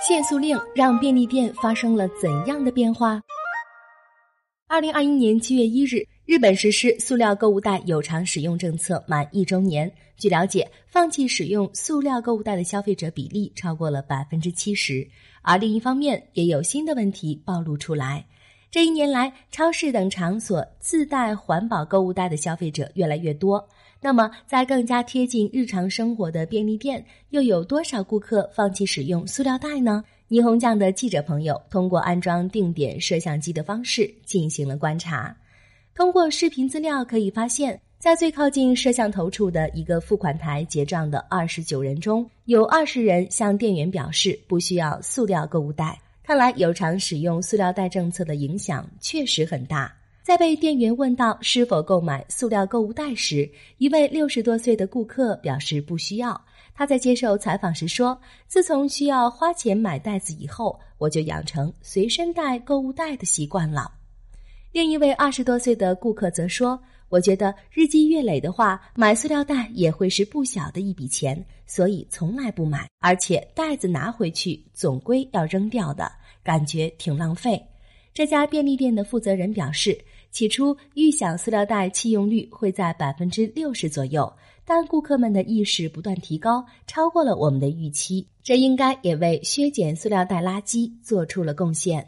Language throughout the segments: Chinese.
限塑令让便利店发生了怎样的变化？二零二一年七月一日，日本实施塑料购物袋有偿使用政策满一周年。据了解，放弃使用塑料购物袋的消费者比例超过了百分之七十。而另一方面，也有新的问题暴露出来。这一年来，超市等场所自带环保购物袋的消费者越来越多。那么，在更加贴近日常生活的便利店，又有多少顾客放弃使用塑料袋呢？霓虹酱的记者朋友通过安装定点摄像机的方式进行了观察。通过视频资料可以发现，在最靠近摄像头处的一个付款台结账的二十九人中，有二十人向店员表示不需要塑料购物袋。看来，有偿使用塑料袋政策的影响确实很大。在被店员问到是否购买塑料购物袋时，一位六十多岁的顾客表示不需要。他在接受采访时说：“自从需要花钱买袋子以后，我就养成随身带购物袋的习惯了。”另一位二十多岁的顾客则说：“我觉得日积月累的话，买塑料袋也会是不小的一笔钱，所以从来不买。而且袋子拿回去总归要扔掉的，感觉挺浪费。”这家便利店的负责人表示。起初预想塑料袋弃用率会在百分之六十左右，但顾客们的意识不断提高，超过了我们的预期。这应该也为削减塑料袋垃圾做出了贡献。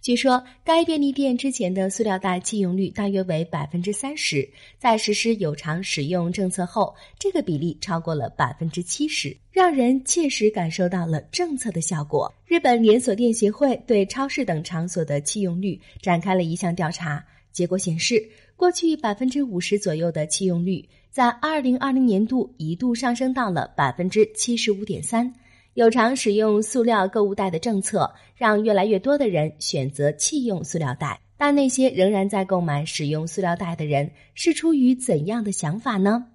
据说，该便利店之前的塑料袋弃用率大约为百分之三十，在实施有偿使用政策后，这个比例超过了百分之七十，让人切实感受到了政策的效果。日本连锁店协会对超市等场所的弃用率展开了一项调查。结果显示，过去百分之五十左右的弃用率，在二零二零年度一度上升到了百分之七十五点三。有偿使用塑料购物袋的政策，让越来越多的人选择弃用塑料袋。但那些仍然在购买使用塑料袋的人，是出于怎样的想法呢？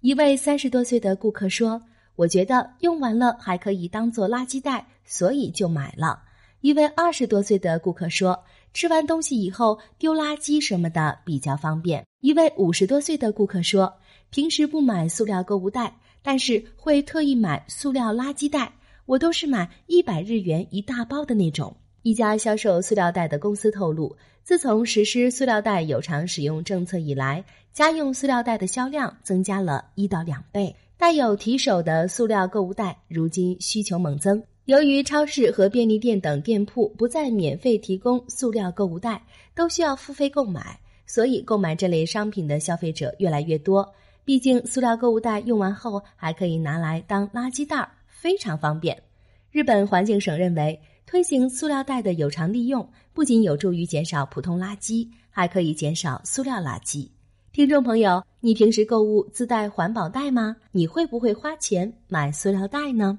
一位三十多岁的顾客说：“我觉得用完了还可以当做垃圾袋，所以就买了。”一位二十多岁的顾客说。吃完东西以后丢垃圾什么的比较方便。一位五十多岁的顾客说：“平时不买塑料购物袋，但是会特意买塑料垃圾袋。我都是买一百日元一大包的那种。”一家销售塑料袋的公司透露，自从实施塑料袋有偿使用政策以来，家用塑料袋的销量增加了一到两倍。带有提手的塑料购物袋如今需求猛增。由于超市和便利店等店铺不再免费提供塑料购物袋，都需要付费购买，所以购买这类商品的消费者越来越多。毕竟，塑料购物袋用完后还可以拿来当垃圾袋，非常方便。日本环境省认为，推行塑料袋的有偿利用，不仅有助于减少普通垃圾，还可以减少塑料垃圾。听众朋友，你平时购物自带环保袋吗？你会不会花钱买塑料袋呢？